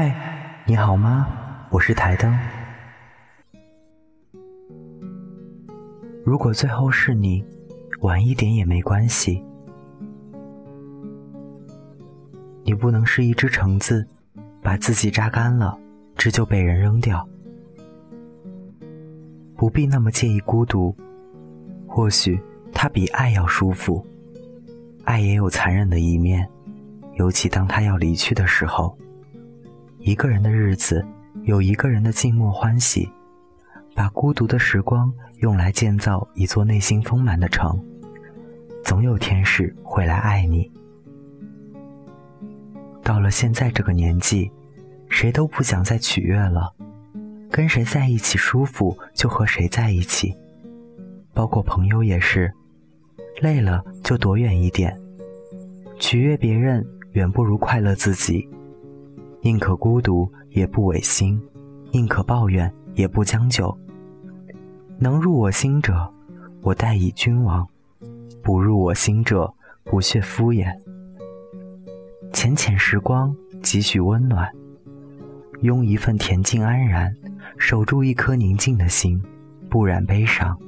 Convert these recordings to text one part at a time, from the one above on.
嗨，你好吗？我是台灯。如果最后是你，晚一点也没关系。你不能是一只橙子，把自己榨干了，这就被人扔掉。不必那么介意孤独，或许它比爱要舒服。爱也有残忍的一面，尤其当他要离去的时候。一个人的日子，有一个人的静默欢喜。把孤独的时光用来建造一座内心丰满的城，总有天使会来爱你。到了现在这个年纪，谁都不想再取悦了，跟谁在一起舒服就和谁在一起，包括朋友也是。累了就躲远一点，取悦别人远不如快乐自己。宁可孤独也不违心，宁可抱怨也不将就。能入我心者，我待以君王；不入我心者，不屑敷衍。浅浅时光，几许温暖，拥一份恬静安然，守住一颗宁静的心，不染悲伤。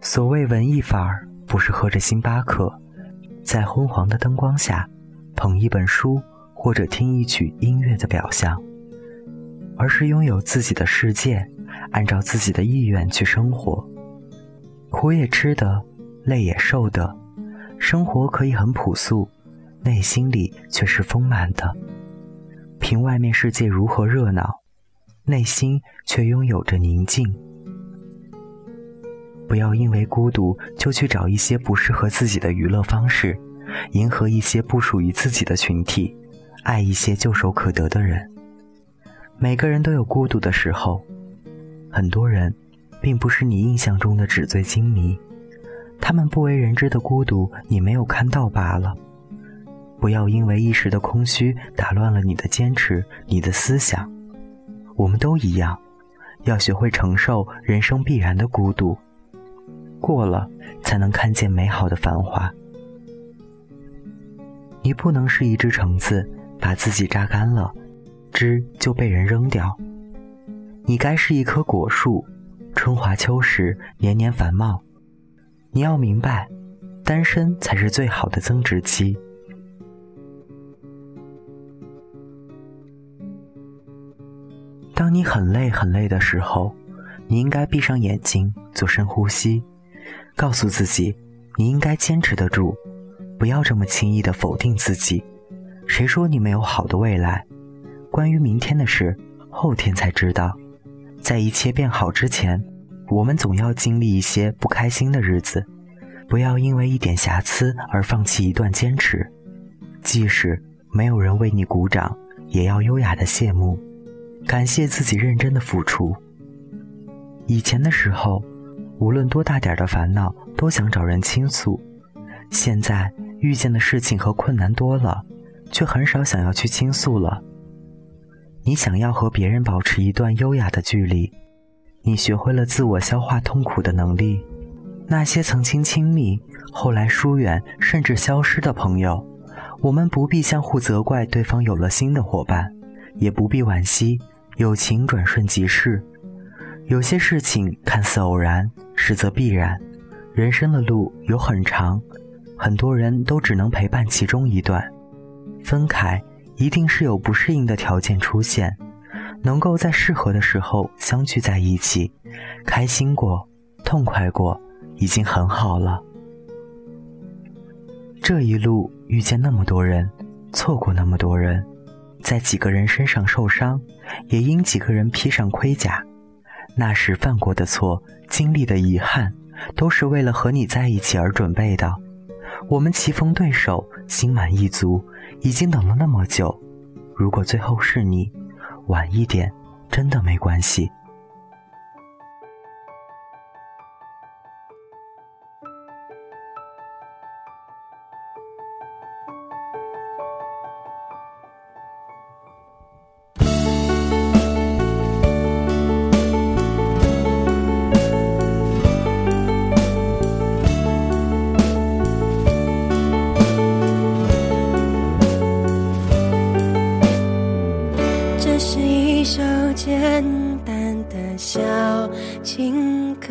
所谓文艺范儿，不是喝着星巴克，在昏黄的灯光下，捧一本书。或者听一曲音乐的表象，而是拥有自己的世界，按照自己的意愿去生活，苦也吃的，累也受的，生活可以很朴素，内心里却是丰满的。凭外面世界如何热闹，内心却拥有着宁静。不要因为孤独就去找一些不适合自己的娱乐方式，迎合一些不属于自己的群体。爱一些就手可得的人。每个人都有孤独的时候，很多人，并不是你印象中的纸醉金迷，他们不为人知的孤独，你没有看到罢了。不要因为一时的空虚打乱了你的坚持，你的思想。我们都一样，要学会承受人生必然的孤独，过了才能看见美好的繁华。你不能是一只橙子。把自己榨干了，枝就被人扔掉。你该是一棵果树，春华秋实，年年繁茂。你要明白，单身才是最好的增值期。当你很累很累的时候，你应该闭上眼睛，做深呼吸，告诉自己，你应该坚持得住，不要这么轻易的否定自己。谁说你没有好的未来？关于明天的事，后天才知道。在一切变好之前，我们总要经历一些不开心的日子。不要因为一点瑕疵而放弃一段坚持，即使没有人为你鼓掌，也要优雅的谢幕，感谢自己认真的付出。以前的时候，无论多大点的烦恼，都想找人倾诉。现在遇见的事情和困难多了。却很少想要去倾诉了。你想要和别人保持一段优雅的距离，你学会了自我消化痛苦的能力。那些曾经亲密，后来疏远，甚至消失的朋友，我们不必相互责怪对方有了新的伙伴，也不必惋惜友情转瞬即逝。有些事情看似偶然，实则必然。人生的路有很长，很多人都只能陪伴其中一段。分开一定是有不适应的条件出现，能够在适合的时候相聚在一起，开心过，痛快过，已经很好了。这一路遇见那么多人，错过那么多人，在几个人身上受伤，也因几个人披上盔甲。那时犯过的错，经历的遗憾，都是为了和你在一起而准备的。我们棋逢对手，心满意足。已经等了那么久，如果最后是你，晚一点，真的没关系。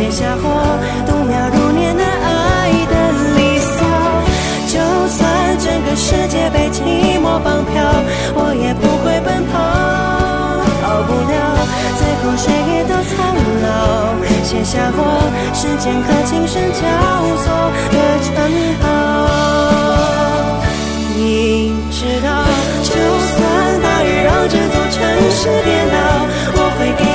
写下我度秒如年的爱的离骚，就算整个世界被寂寞绑票，我也不会奔跑。逃不了，最后谁也都苍老。写下我时间和琴声交错的城堡，你知道，就算大雨让这座城市颠倒，我会给。